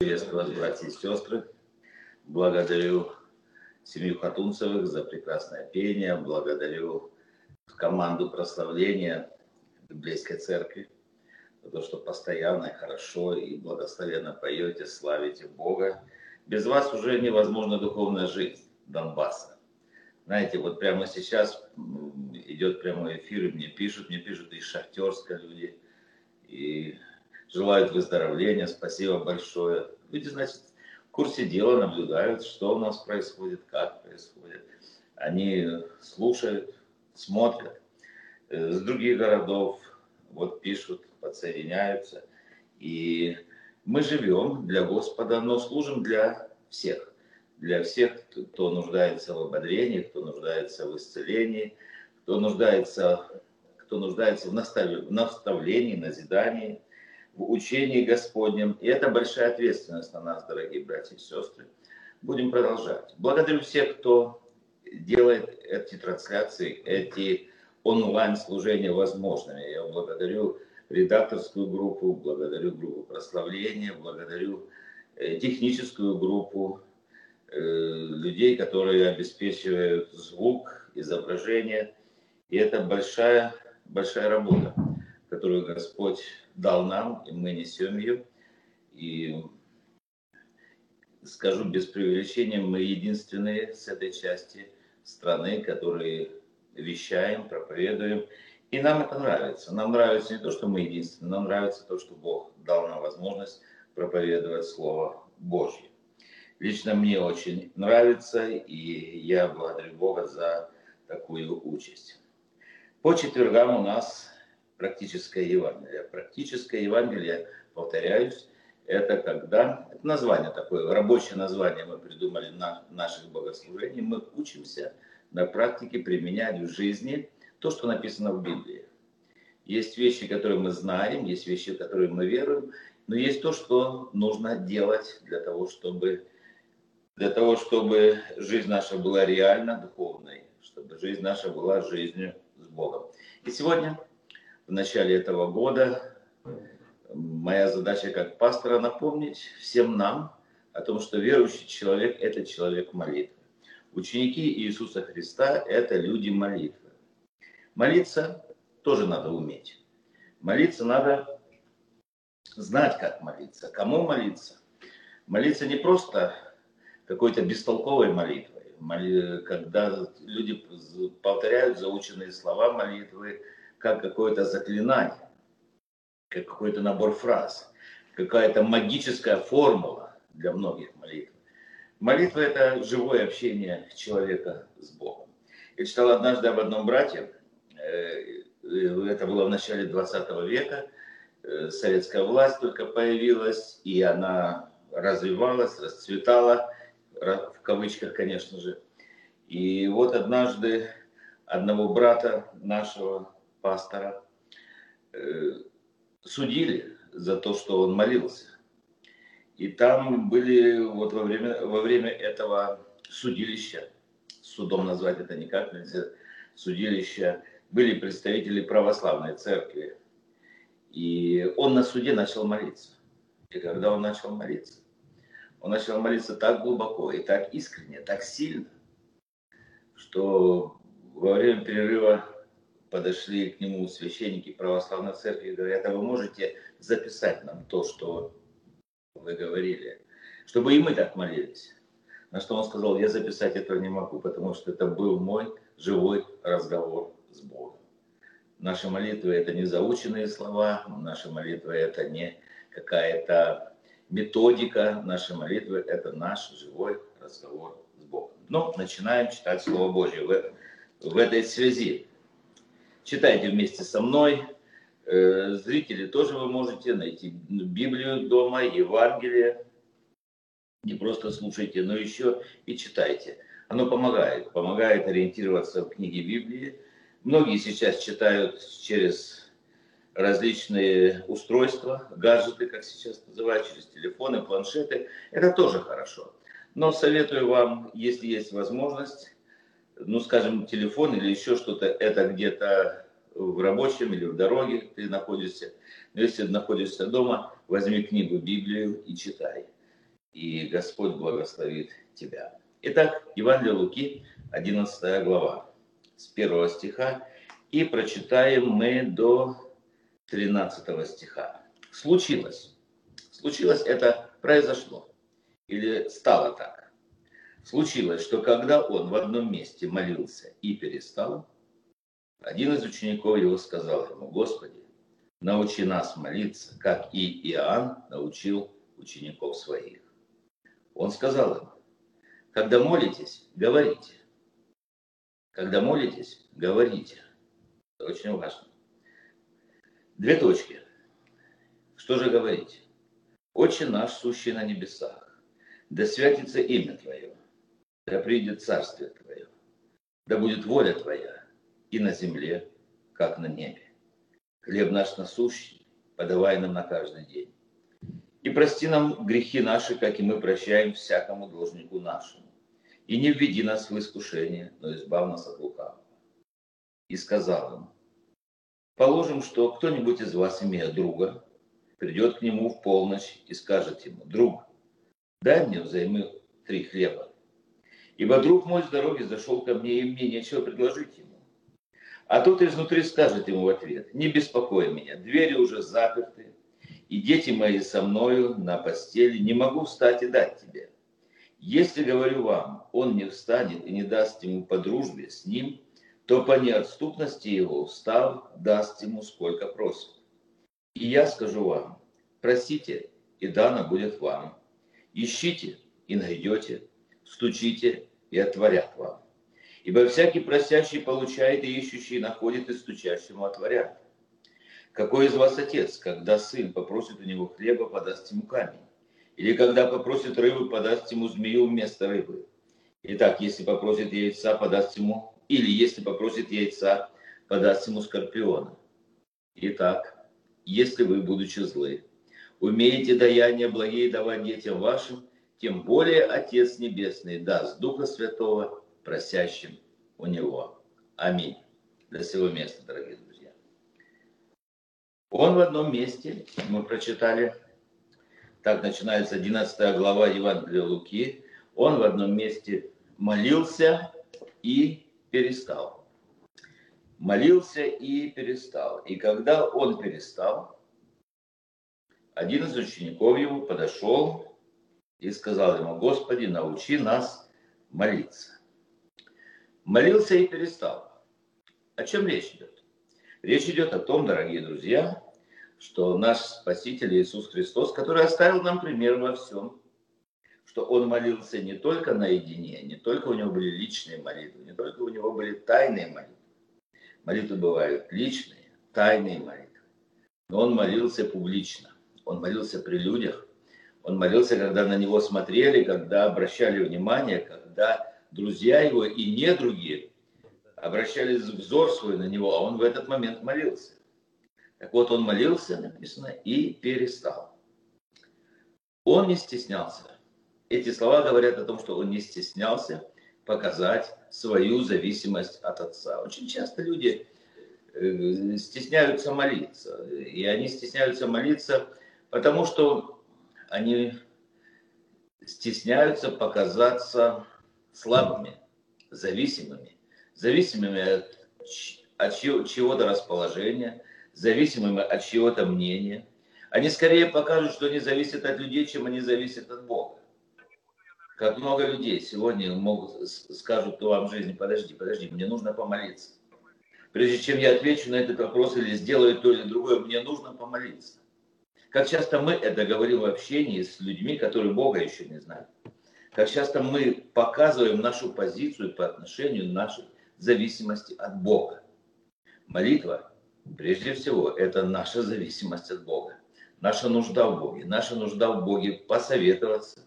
Приветствую вас, братья и сестры. Благодарю семью Хатунцевых за прекрасное пение. Благодарю команду прославления Библейской церкви за то, что постоянно, хорошо и благословенно поете, славите Бога. Без вас уже невозможна духовная жизнь Донбасса. Знаете, вот прямо сейчас идет прямой эфир, и мне пишут, мне пишут из Шахтерска люди, и желают выздоровления, спасибо большое. Люди, значит, в курсе дела наблюдают, что у нас происходит, как происходит. Они слушают, смотрят. Э, с других городов вот пишут, подсоединяются. И мы живем для Господа, но служим для всех. Для всех, кто нуждается в ободрении, кто нуждается в исцелении, кто нуждается, кто нуждается в наставлении, назидании, в учении Господнем. И это большая ответственность на нас, дорогие братья и сестры. Будем продолжать. Благодарю всех, кто делает эти трансляции, эти онлайн-служения возможными. Я благодарю редакторскую группу, благодарю группу прославления, благодарю э, техническую группу э, людей, которые обеспечивают звук, изображение. И это большая, большая работа, которую Господь дал нам, и мы несем ее. И скажу без преувеличения, мы единственные с этой части страны, которые вещаем, проповедуем. И нам это нравится. Нам нравится не то, что мы единственные, нам нравится то, что Бог дал нам возможность проповедовать Слово Божье. Лично мне очень нравится, и я благодарю Бога за такую участь. По четвергам у нас практическое Евангелие. Практическое Евангелие, повторяюсь, это когда, это название такое, рабочее название мы придумали на наших богослужениях, мы учимся на практике применять в жизни то, что написано в Библии. Есть вещи, которые мы знаем, есть вещи, в которые мы веруем, но есть то, что нужно делать для того, чтобы, для того, чтобы жизнь наша была реально духовной, чтобы жизнь наша была жизнью с Богом. И сегодня в начале этого года моя задача как пастора напомнить всем нам о том, что верующий человек – это человек молитвы. Ученики Иисуса Христа – это люди молитвы. Молиться тоже надо уметь. Молиться надо знать, как молиться, кому молиться. Молиться не просто какой-то бестолковой молитвой, когда люди повторяют заученные слова молитвы, как какое-то заклинание, как какой-то набор фраз, какая-то магическая формула для многих молитв. Молитва – это живое общение человека с Богом. Я читал однажды об одном брате, э, это было в начале 20 века, э, советская власть только появилась, и она развивалась, расцветала, в кавычках, конечно же. И вот однажды одного брата нашего пастора э, судили за то, что он молился. И там были вот во время, во время этого судилища, судом назвать это никак нельзя, судилища, были представители православной церкви. И он на суде начал молиться. И когда он начал молиться, он начал молиться так глубоко и так искренне, так сильно, что во время перерыва подошли к нему священники православной церкви и говорят, а вы можете записать нам то, что вы говорили, чтобы и мы так молились. На что он сказал, я записать этого не могу, потому что это был мой живой разговор с Богом. Наши молитвы это не заученные слова, наши молитвы это не какая-то методика, наши молитвы это наш живой разговор с Богом. Но начинаем читать Слово Божье в, в этой связи. Читайте вместе со мной. Э, зрители тоже вы можете найти Библию дома, Евангелие. Не просто слушайте, но еще и читайте. Оно помогает. Помогает ориентироваться в книге Библии. Многие сейчас читают через различные устройства, гаджеты, как сейчас называют, через телефоны, планшеты. Это тоже хорошо. Но советую вам, если есть возможность, ну, скажем, телефон или еще что-то, это где-то в рабочем или в дороге ты находишься. Но если находишься дома, возьми книгу, Библию и читай. и Господь благословит тебя. Итак, Евангелие Луки, 11 глава, с 1 стиха, и прочитаем мы до 13 стиха. Случилось. Случилось это произошло. Или стало так. Случилось, что когда он в одном месте молился и перестал, один из учеников его сказал ему, Господи, научи нас молиться, как и Иоанн научил учеников своих. Он сказал им, когда молитесь, говорите. Когда молитесь, говорите. Это очень важно. Две точки. Что же говорить? Отче наш, сущий на небесах, да святится имя Твое, да придет царствие Твое, да будет воля Твоя и на земле, как на небе. Хлеб наш насущный, подавай нам на каждый день. И прости нам грехи наши, как и мы прощаем всякому должнику нашему. И не введи нас в искушение, но избав нас от лукавого. И сказал им, Положим, что кто-нибудь из вас, имея друга, придет к нему в полночь и скажет ему, друг, дай мне взаймы три хлеба. Ибо друг мой с дороги зашел ко мне, и мне нечего предложить ему. А тот изнутри скажет ему в ответ, не беспокой меня, двери уже заперты, и дети мои со мною на постели, не могу встать и дать тебе. Если, говорю вам, он не встанет и не даст ему по дружбе с ним, то по неотступности его устав даст ему сколько просит. И я скажу вам, просите, и дано будет вам. Ищите, и найдете, стучите, и отворят вам. Ибо всякий просящий получает, и ищущий находит, и стучащему отворят. Какой из вас отец, когда сын попросит у него хлеба, подаст ему камень? Или когда попросит рыбы, подаст ему змею вместо рыбы? Итак, если попросит яйца, подаст ему или, если попросит яйца, подаст ему скорпиона. Итак, если вы, будучи злы, умеете даяние благие давать детям вашим, тем более Отец Небесный даст Духа Святого просящим у Него. Аминь. До сего места, дорогие друзья. Он в одном месте, мы прочитали, так начинается 11 глава Евангелия Луки, он в одном месте молился и перестал. Молился и перестал. И когда он перестал, один из учеников его подошел и сказал ему, Господи, научи нас молиться. Молился и перестал. О чем речь идет? Речь идет о том, дорогие друзья, что наш Спаситель Иисус Христос, который оставил нам пример во всем, что он молился не только наедине, не только у него были личные молитвы, не только у него были тайные молитвы. Молитвы бывают личные, тайные молитвы. Но он молился публично. Он молился при людях. Он молился, когда на него смотрели, когда обращали внимание, когда друзья его и не другие обращали взор свой на него, а он в этот момент молился. Так вот, он молился, написано, и перестал. Он не стеснялся эти слова говорят о том, что он не стеснялся показать свою зависимость от Отца. Очень часто люди э, стесняются молиться. И они стесняются молиться, потому что они стесняются показаться слабыми, зависимыми, зависимыми от, от чего-то расположения, зависимыми от чего-то мнения. Они скорее покажут, что они зависят от людей, чем они зависят от Бога. Как много людей сегодня могут скажут вам в жизни, подожди, подожди, мне нужно помолиться. Прежде чем я отвечу на этот вопрос или сделаю то или другое, мне нужно помолиться. Как часто мы это говорим в общении с людьми, которые Бога еще не знают. Как часто мы показываем нашу позицию по отношению нашей зависимости от Бога. Молитва, прежде всего, это наша зависимость от Бога. Наша нужда в Боге. Наша нужда в Боге посоветоваться,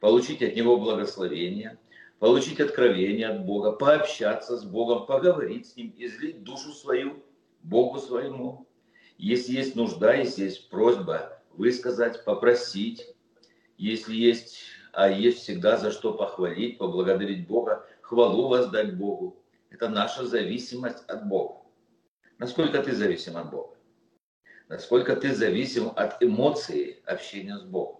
получить от Него благословение, получить откровение от Бога, пообщаться с Богом, поговорить с Ним, излить душу свою Богу своему. Если есть нужда, если есть просьба, высказать, попросить, если есть, а есть всегда за что похвалить, поблагодарить Бога, хвалу воздать Богу. Это наша зависимость от Бога. Насколько ты зависим от Бога? Насколько ты зависим от эмоции общения с Богом?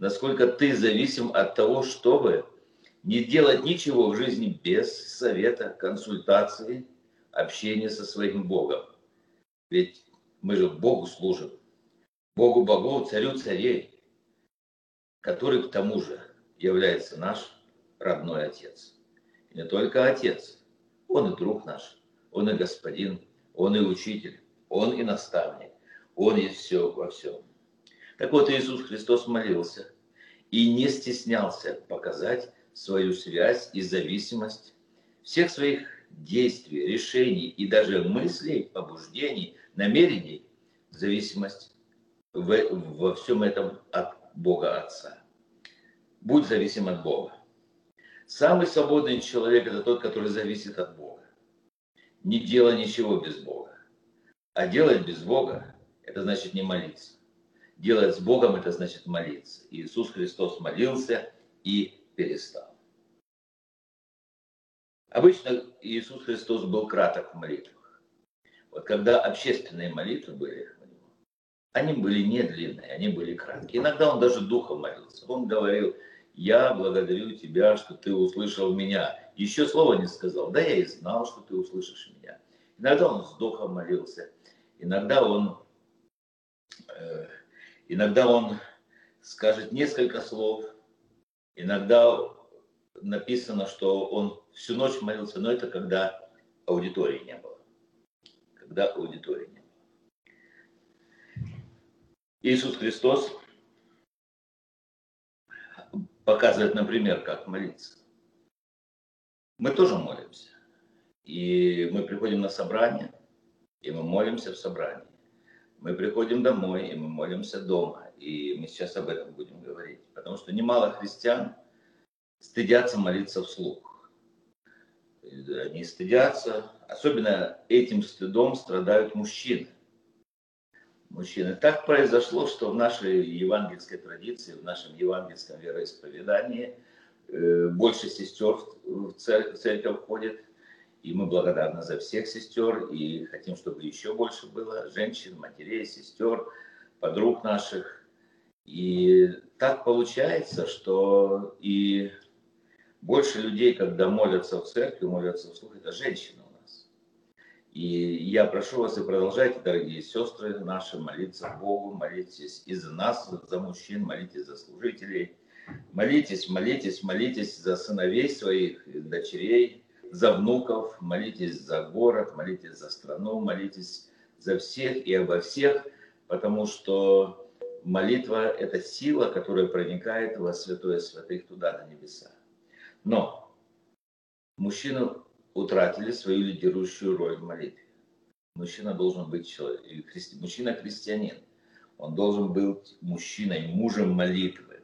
насколько ты зависим от того, чтобы не делать ничего в жизни без совета, консультации, общения со своим Богом. Ведь мы же Богу служим. Богу богов, царю царей, который к тому же является наш родной Отец. И не только Отец, Он и друг наш, Он и Господин, Он и Учитель, Он и Наставник, Он и все во всем. Так вот, Иисус Христос молился и не стеснялся показать свою связь и зависимость всех своих действий, решений и даже мыслей, побуждений, намерений, зависимость в, во всем этом от Бога Отца. Будь зависим от Бога. Самый свободный человек – это тот, который зависит от Бога. Не делай ничего без Бога. А делать без Бога – это значит не молиться. Делать с Богом – это значит молиться. Иисус Христос молился и перестал. Обычно Иисус Христос был краток в молитвах. Вот когда общественные молитвы были, они были не длинные, они были краткие. Иногда он даже духом молился. Он говорил, я благодарю тебя, что ты услышал меня. Еще слова не сказал, да я и знал, что ты услышишь меня. Иногда он с духом молился, иногда он, э, иногда он скажет несколько слов, иногда написано, что он всю ночь молился, но это когда аудитории не было. Когда аудитории. Иисус Христос показывает, например, как молиться. Мы тоже молимся. И мы приходим на собрание, и мы молимся в собрании. Мы приходим домой, и мы молимся дома. И мы сейчас об этом будем говорить. Потому что немало христиан стыдятся молиться вслух. Они стыдятся. Особенно этим стыдом страдают мужчины мужчины. Так произошло, что в нашей евангельской традиции, в нашем евангельском вероисповедании э, больше сестер в церковь входит, и мы благодарны за всех сестер, и хотим, чтобы еще больше было женщин, матерей, сестер, подруг наших. И так получается, что и больше людей, когда молятся в церкви, молятся вслух, это женщины. И я прошу вас и продолжайте, дорогие сестры наши, молиться Богу, молитесь и за нас, за мужчин, молитесь за служителей, молитесь, молитесь, молитесь за сыновей своих, дочерей, за внуков, молитесь за город, молитесь за страну, молитесь за всех и обо всех, потому что молитва – это сила, которая проникает во святое святых туда, на небеса. Но мужчину утратили свою лидирующую роль в молитве. Мужчина должен быть человек, христи, мужчина христианин. Он должен быть мужчиной, мужем молитвы.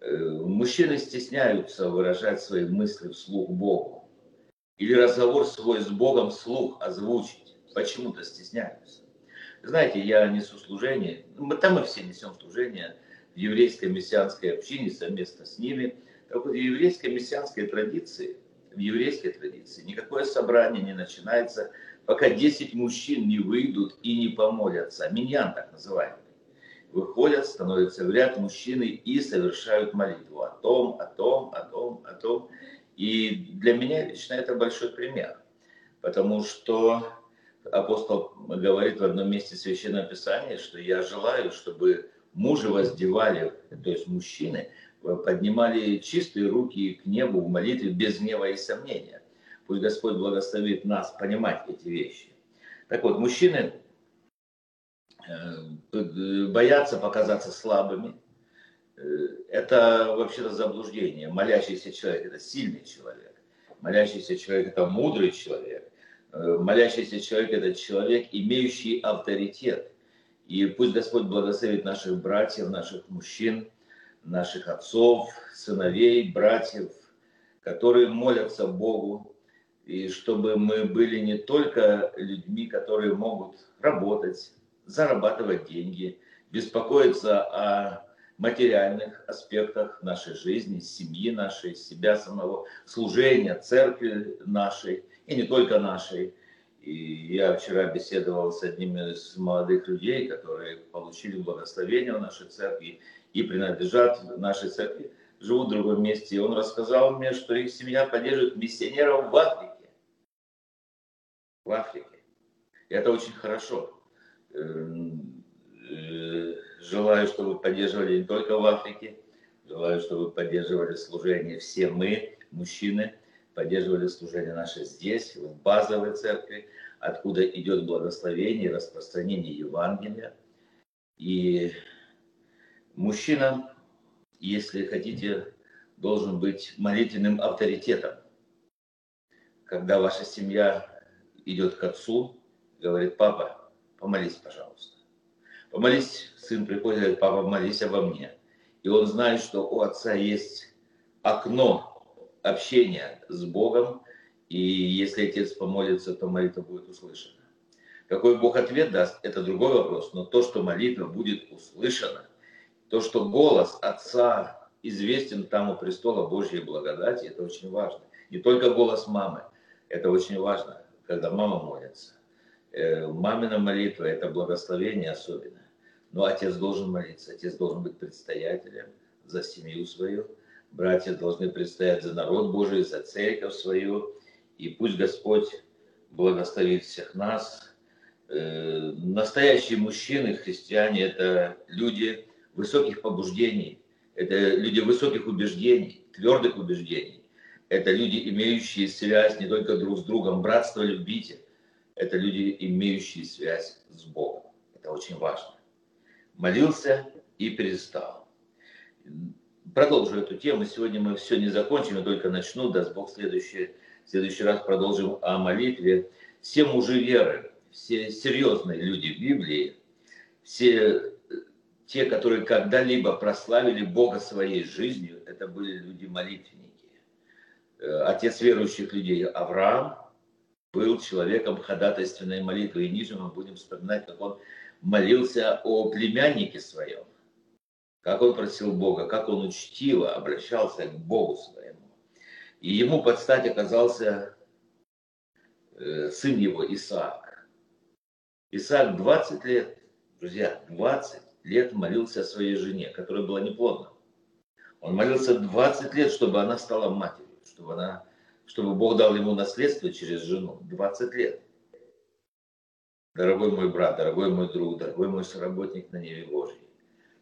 Э, мужчины стесняются выражать свои мысли вслух Богу. Или разговор свой с Богом вслух озвучить. Почему-то стесняются. Знаете, я несу служение, там мы все несем служение в еврейской мессианской общине совместно с ними. В еврейской мессианской традиции – в еврейской традиции никакое собрание не начинается, пока 10 мужчин не выйдут и не помолятся. Миньян так называемый. Выходят, становятся в ряд мужчины и совершают молитву о том, о том, о том, о том. И для меня лично это большой пример. Потому что апостол говорит в одном месте Священного Писания, что я желаю, чтобы мужи воздевали, то есть мужчины, поднимали чистые руки к небу в молитве без гнева и сомнения. Пусть Господь благословит нас понимать эти вещи. Так вот, мужчины э, боятся показаться слабыми. Э, это вообще-то заблуждение. Молящийся человек – это сильный человек. Молящийся человек – это мудрый человек. Э, молящийся человек – это человек, имеющий авторитет. И пусть Господь благословит наших братьев, наших мужчин – наших отцов, сыновей, братьев, которые молятся Богу, и чтобы мы были не только людьми, которые могут работать, зарабатывать деньги, беспокоиться о материальных аспектах нашей жизни, семьи нашей, себя самого, служения, церкви нашей, и не только нашей. И я вчера беседовал с одним из молодых людей, которые получили благословение в нашей церкви, и принадлежат нашей церкви, живут в другом месте. И он рассказал мне, что их семья поддерживает миссионеров в Африке. В Африке. И это очень хорошо. Эм, э, желаю, чтобы поддерживали не только в Африке, желаю, чтобы поддерживали служение все мы, мужчины, поддерживали служение наше здесь, в базовой церкви, откуда идет благословение распространение Евангелия. И мужчина, если хотите, должен быть молитвенным авторитетом. Когда ваша семья идет к отцу, говорит, папа, помолись, пожалуйста. Помолись, сын приходит, говорит, папа, молись обо мне. И он знает, что у отца есть окно общения с Богом, и если отец помолится, то молитва будет услышана. Какой Бог ответ даст, это другой вопрос, но то, что молитва будет услышана, то, что голос Отца известен там у престола Божьей благодати, это очень важно. Не только голос мамы, это очень важно, когда мама молится. Э, мамина молитва – это благословение особенно. Но отец должен молиться, отец должен быть предстоятелем за семью свою. Братья должны предстоять за народ Божий, за церковь свою. И пусть Господь благословит всех нас. Э, настоящие мужчины, христиане – это люди высоких побуждений, это люди высоких убеждений, твердых убеждений. Это люди, имеющие связь не только друг с другом, братство любите. Это люди, имеющие связь с Богом. Это очень важно. Молился и перестал. Продолжу эту тему. Сегодня мы все не закончим, я только начну. Даст Бог, следующий, в следующий раз продолжим о молитве. Все мужи веры, все серьезные люди в Библии, все те, которые когда-либо прославили Бога своей жизнью, это были люди-молитвенники. Э, отец верующих людей Авраам был человеком ходатайственной молитвы. И ниже мы будем вспоминать, как он молился о племяннике своем, как он просил Бога, как он учтиво обращался к Богу своему. И ему под стать оказался э, сын его Исаак. Исаак 20 лет, друзья, 20 лет молился о своей жене, которая была неплодна. Он молился 20 лет, чтобы она стала матерью, чтобы, она, чтобы Бог дал ему наследство через жену. 20 лет. Дорогой мой брат, дорогой мой друг, дорогой мой соработник на небе Божьей,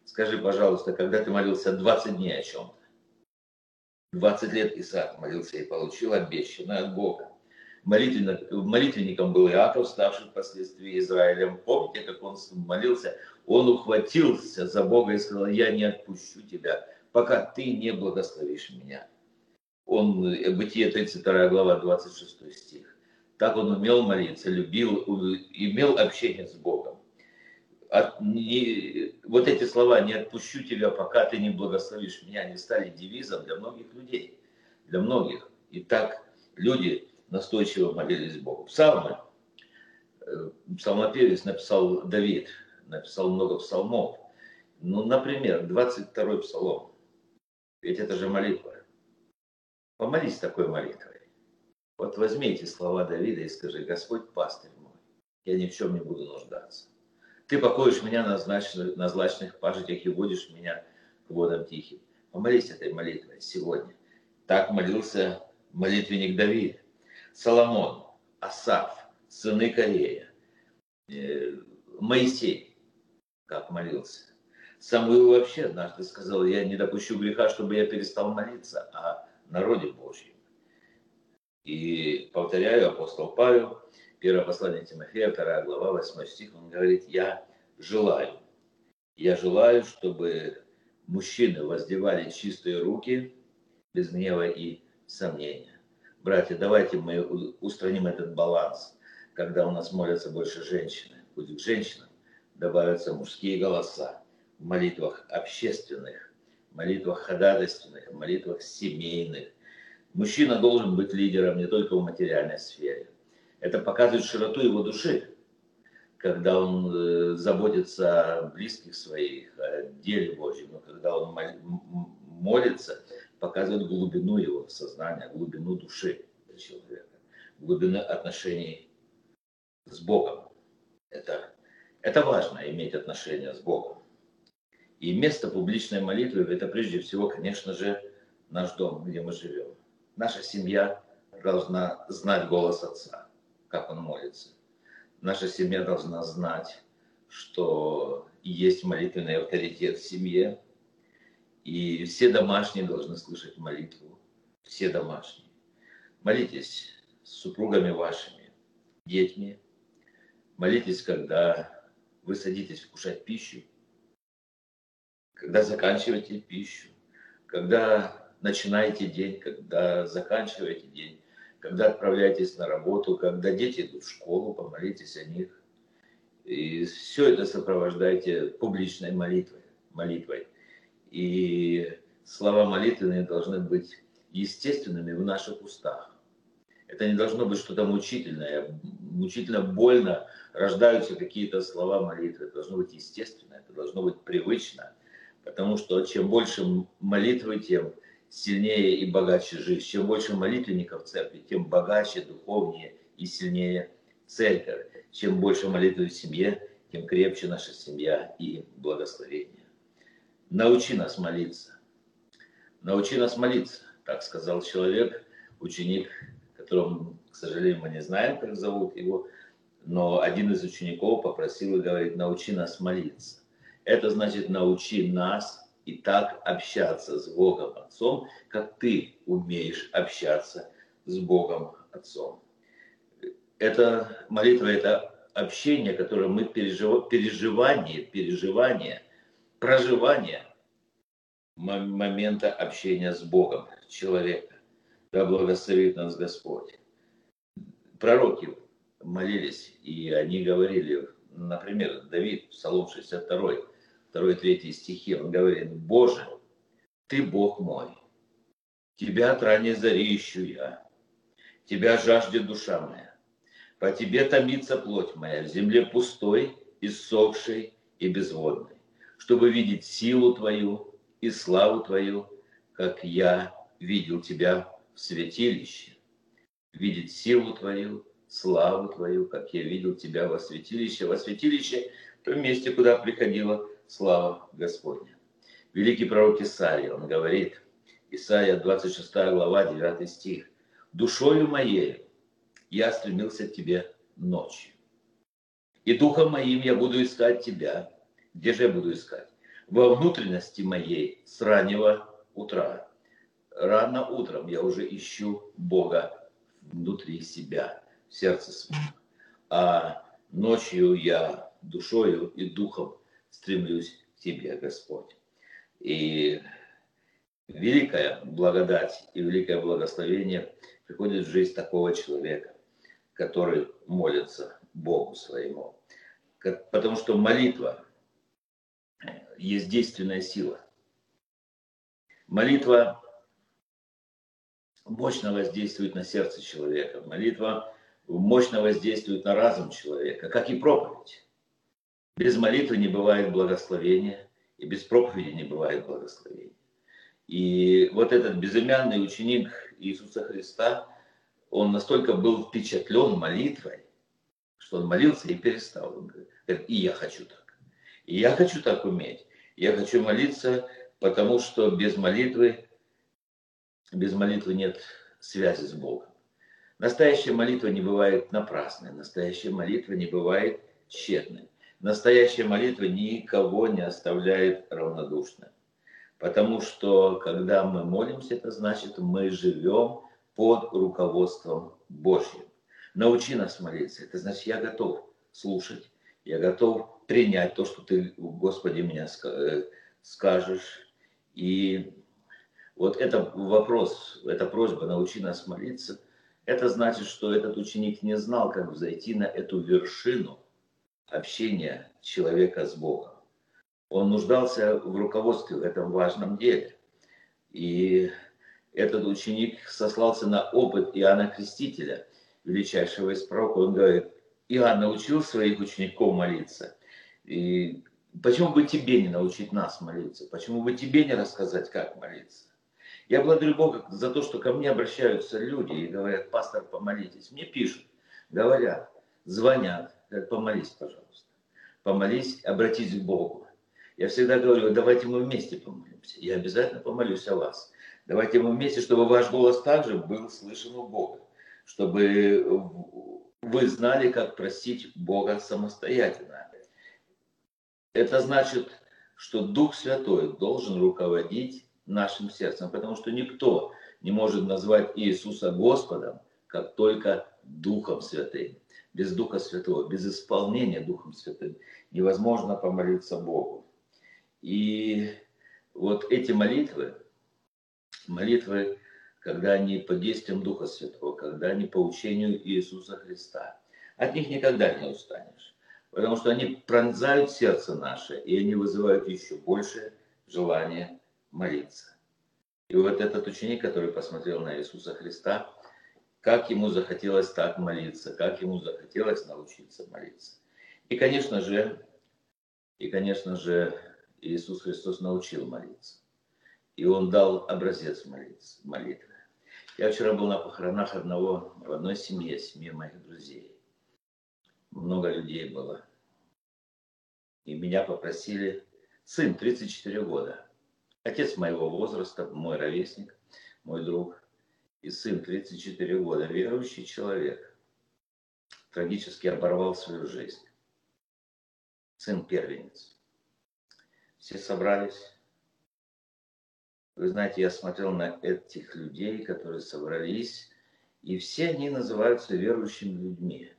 скажи, пожалуйста, когда ты молился 20 дней о чем-то? 20 лет Исаак молился и получил обещанное от Бога. Молитвенником был Иаков, ставший впоследствии Израилем. Помните, как он молился? Он ухватился за Бога и сказал, я не отпущу тебя, пока ты не благословишь меня. Он, э, Бытие 32 глава, 26 стих. Так он умел молиться, любил, имел общение с Богом. От, не, вот эти слова «не отпущу тебя, пока ты не благословишь меня» они стали девизом для многих людей. Для многих. И так люди настойчиво молились Богу. Псалмы. Э, псалмопевец написал Давид, написал много псалмов. Ну, например, 22-й псалом. Ведь это же молитва. Помолись такой молитвой. Вот возьми эти слова Давида и скажи, Господь пастырь мой, я ни в чем не буду нуждаться. Ты покоишь меня на, злачных, на злачных пажитях и водишь меня к водам тихим. Помолись этой молитвой сегодня. Так молился молитвенник Давид. Соломон, Асаф, сыны Корея, э, Моисей, как молился. Самуил вообще однажды сказал, я не допущу греха, чтобы я перестал молиться о народе Божьем. И повторяю, апостол Павел, первое послание Тимофея, вторая глава, 8 стих, он говорит, я желаю, я желаю, чтобы мужчины воздевали чистые руки без гнева и сомнения братья, давайте мы устраним этот баланс, когда у нас молятся больше женщины. К женщинам добавятся мужские голоса в молитвах общественных, молитвах ходатайственных, молитвах семейных. Мужчина должен быть лидером не только в материальной сфере. Это показывает широту его души, когда он э, заботится о близких своих, о деле Божьем, но когда он молится, показывает глубину его сознания, глубину души человека, глубину отношений с Богом. Это, это важно, иметь отношения с Богом. И место публичной молитвы – это прежде всего, конечно же, наш дом, где мы живем. Наша семья должна знать голос Отца, как Он молится. Наша семья должна знать, что есть молитвенный авторитет в семье, и все домашние должны слышать молитву, все домашние. Молитесь с супругами вашими, детьми, молитесь, когда вы садитесь вкушать пищу, когда заканчиваете пищу, когда начинаете день, когда заканчиваете день, когда отправляетесь на работу, когда дети идут в школу, помолитесь о них. И все это сопровождайте публичной молитвой. молитвой. И слова молитвенные должны быть естественными в наших устах. Это не должно быть что-то мучительное. Мучительно больно рождаются какие-то слова молитвы. Это должно быть естественно, это должно быть привычно. Потому что чем больше молитвы, тем сильнее и богаче жизнь. Чем больше молитвенников в церкви, тем богаче, духовнее и сильнее церковь. Чем больше молитвы в семье, тем крепче наша семья и благословение. Научи нас молиться. Научи нас молиться, так сказал человек, ученик, которого, к сожалению, мы не знаем, как зовут его, но один из учеников попросил и говорит, научи нас молиться. Это значит, научи нас и так общаться с Богом Отцом, как ты умеешь общаться с Богом Отцом. Это молитва, это общение, которое мы пережив... переживание, переживание, проживание момента общения с Богом человека. Да благословит нас Господь. Пророки молились, и они говорили, например, Давид, Псалом 62, 2-3 стихи, он говорит, Боже, Ты Бог мой, Тебя от ранней зари ищу я, Тебя жаждет душа моя, по Тебе томится плоть моя в земле пустой, иссохшей и безводной, чтобы видеть силу Твою и славу Твою, как я видел Тебя в святилище, видеть силу Твою, славу Твою, как я видел Тебя во святилище, во святилище, в том месте, куда приходила слава Господня. Великий пророк Исаия, он говорит, Исаия 26 глава, 9 стих, «Душою моей я стремился к тебе ночью, и духом моим я буду искать тебя». Где же я буду искать? Во внутренности моей с раннего утра. Рано утром я уже ищу Бога внутри себя, в сердце своем. А ночью я душою и духом стремлюсь к Тебе, Господь. И великая благодать и великое благословение приходит в жизнь такого человека, который молится Богу своему. Потому что молитва есть действенная сила. Молитва мощно воздействует на сердце человека. Молитва мощно воздействует на разум человека, как и проповедь. Без молитвы не бывает благословения, и без проповеди не бывает благословения. И вот этот безымянный ученик Иисуса Христа, он настолько был впечатлен молитвой, что он молился и перестал. Он говорит, и я хочу так. И я хочу так уметь. Я хочу молиться, потому что без молитвы, без молитвы нет связи с Богом. Настоящая молитва не бывает напрасной, настоящая молитва не бывает тщетной. Настоящая молитва никого не оставляет равнодушным. Потому что, когда мы молимся, это значит, мы живем под руководством Божьим. Научи нас молиться. Это значит, я готов слушать, я готов принять то, что ты, Господи, мне э, скажешь. И вот это вопрос, эта просьба научи нас молиться, это значит, что этот ученик не знал, как взойти на эту вершину – общения человека с Богом. Он нуждался в руководстве в этом важном деле. И этот ученик сослался на опыт Иоанна Крестителя, величайшего из пророков. Он говорит, Иоанн научил своих учеников молиться. И почему бы тебе не научить нас молиться? Почему бы тебе не рассказать, как молиться? Я благодарю Бога за то, что ко мне обращаются люди и говорят, пастор, помолитесь. Мне пишут, говорят, звонят, говорят, помолись, пожалуйста. Помолись, обратись к Богу. Я всегда говорю, давайте мы вместе помолимся. Я обязательно помолюсь о вас. Давайте мы вместе, чтобы ваш голос также был слышен у Бога. Чтобы вы знали, как просить Бога самостоятельно. Это значит, что Дух Святой должен руководить нашим сердцем, потому что никто не может назвать Иисуса Господом, как только Духом Святым. Без Духа Святого, без исполнения Духом Святым невозможно помолиться Богу. И вот эти молитвы, молитвы, когда они по действиям Духа Святого, когда они по учению Иисуса Христа, от них никогда не устанешь. Потому что они пронзают сердце наше, и они вызывают еще больше желания молиться. И вот этот ученик, который посмотрел на Иисуса Христа, как ему захотелось так молиться, как ему захотелось научиться молиться. И, конечно же, и, конечно же, Иисус Христос научил молиться. И Он дал образец молиться, молитвы. Я вчера был на похоронах одного, в одной семье, семье моих друзей. Много людей было. И меня попросили, сын, 34 года, отец моего возраста, мой ровесник, мой друг, и сын 34 года, верующий человек, трагически оборвал свою жизнь. Сын первенец. Все собрались. Вы знаете, я смотрел на этих людей, которые собрались, и все они называются верующими людьми.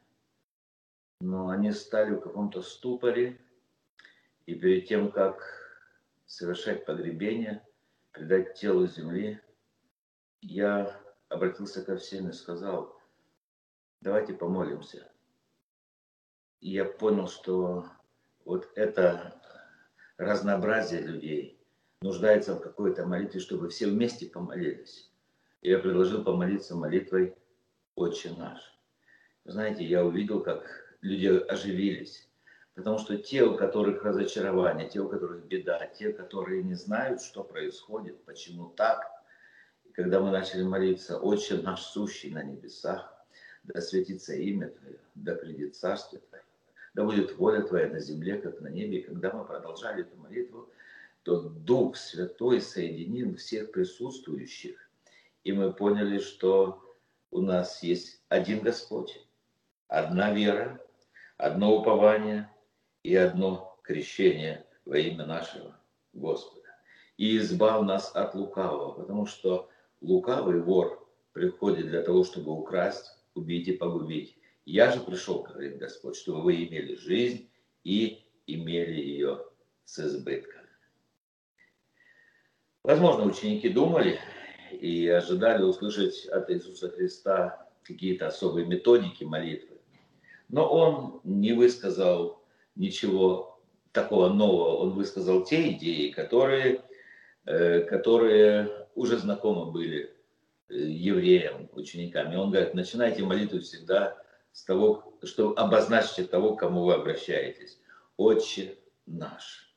Но они стали в каком-то ступоре, и перед тем, как совершать погребение, предать телу земли, я обратился ко всем и сказал, давайте помолимся. И я понял, что вот это разнообразие людей нуждается в какой-то молитве, чтобы все вместе помолились. И я предложил помолиться молитвой «Отче наш». Знаете, я увидел, как люди оживились. Потому что те, у которых разочарование, те, у которых беда, те, которые не знают, что происходит, почему так – когда мы начали молиться, «Отче наш сущий на небесах, да светится имя Твое, да придет Царствие Твое, да будет воля Твоя на земле, как на небе». И когда мы продолжали эту молитву, то Дух Святой соединил всех присутствующих, и мы поняли, что у нас есть один Господь, одна вера, одно упование и одно крещение во имя нашего Господа. И избав нас от лукавого, потому что Лукавый вор приходит для того, чтобы украсть, убить и погубить. Я же пришел, говорит Господь, чтобы вы имели жизнь и имели ее с избытком. Возможно, ученики думали и ожидали услышать от Иисуса Христа какие-то особые методики молитвы. Но он не высказал ничего такого нового. Он высказал те идеи, которые, э, которые уже знакомы были э, евреям, ученикам. И он говорит, начинайте молитву всегда с того, что обозначьте того, к кому вы обращаетесь. Отче наш.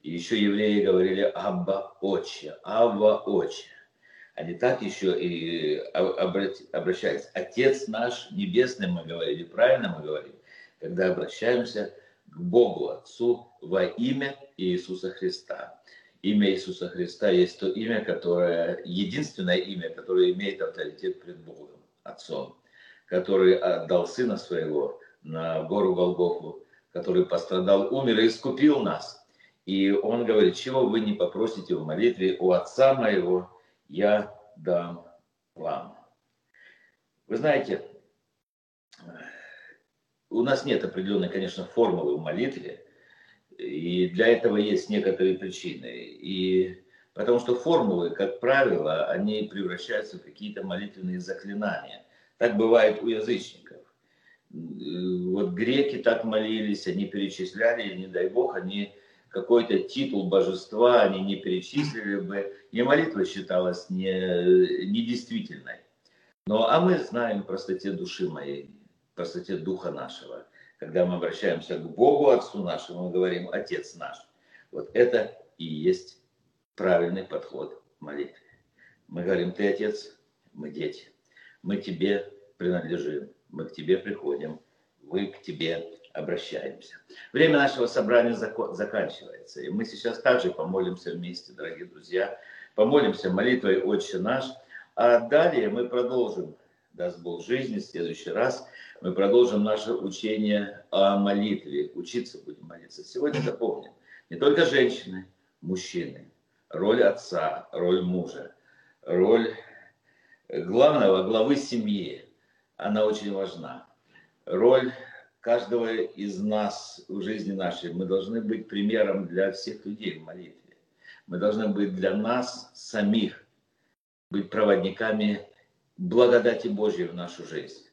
И еще евреи говорили Абба Отче, Абба Отче. Они так еще и обращаются. Отец наш небесный, мы говорили, правильно мы говорим, когда обращаемся к Богу Отцу во имя Иисуса Христа имя Иисуса Христа есть то имя, которое, единственное имя, которое имеет авторитет пред Богом, Отцом, который отдал Сына Своего на гору Голгофу, который пострадал, умер и искупил нас. И он говорит, чего вы не попросите в молитве у Отца моего, я дам вам. Вы знаете, у нас нет определенной, конечно, формулы в молитве, и для этого есть некоторые причины. И потому что формулы, как правило, они превращаются в какие-то молитвенные заклинания. Так бывает у язычников. Вот греки так молились, они перечисляли, и не дай бог, они какой-то титул божества они не перечислили бы, и молитва считалась не, недействительной. Но, а мы знаем простоте души моей, простоте духа нашего – когда мы обращаемся к Богу Отцу нашему, мы говорим Отец наш. Вот это и есть правильный подход к молитве. Мы говорим, ты Отец, мы дети. Мы тебе принадлежим, мы к тебе приходим, вы к тебе обращаемся. Время нашего собрания заканчивается, и мы сейчас также помолимся вместе, дорогие друзья, помолимся молитвой «Отче наш», а далее мы продолжим, даст Бог жизни, в следующий раз мы продолжим наше учение о молитве, учиться будем молиться. Сегодня запомним, не только женщины, мужчины, роль отца, роль мужа, роль главного, главы семьи, она очень важна. Роль каждого из нас в жизни нашей. Мы должны быть примером для всех людей в молитве. Мы должны быть для нас самих, быть проводниками благодати Божьей в нашу жизнь.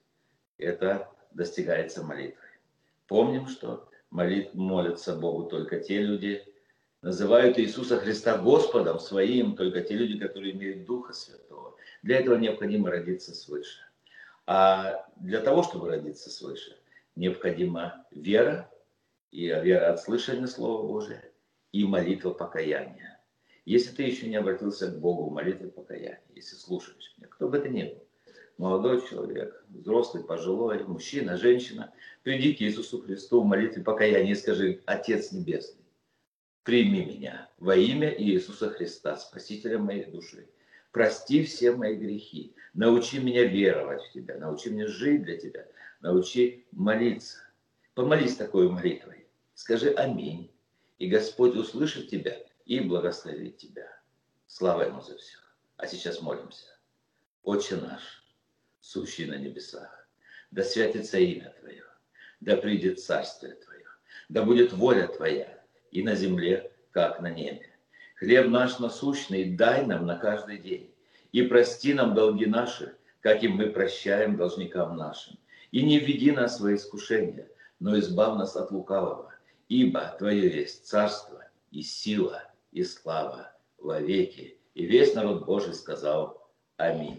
Это достигается молитвой. Помним, что молит, молятся Богу только те люди, называют Иисуса Христа Господом своим, только те люди, которые имеют Духа Святого. Для этого необходимо родиться свыше. А для того, чтобы родиться свыше, необходима вера, и вера от слышания Слова Божия, и молитва покаяния. Если ты еще не обратился к Богу в молитве покаяния, если слушаешь меня, кто бы это ни был, молодой человек, взрослый, пожилой, мужчина, женщина, приди к Иисусу Христу в молитве покаяния и скажи, Отец Небесный, прими меня во имя Иисуса Христа, Спасителя моей души. Прости все мои грехи. Научи меня веровать в Тебя. Научи меня жить для Тебя научи молиться. Помолись такой молитвой. Скажи аминь. И Господь услышит тебя и благословит тебя. Слава Ему за все. А сейчас молимся. Отче наш, сущий на небесах, да святится имя Твое, да придет царствие Твое, да будет воля Твоя и на земле, как на небе. Хлеб наш насущный дай нам на каждый день, и прости нам долги наши, как и мы прощаем должникам нашим и не введи нас в искушение, но избав нас от лукавого, ибо Твое есть царство и сила и слава во веки. И весь народ Божий сказал Аминь.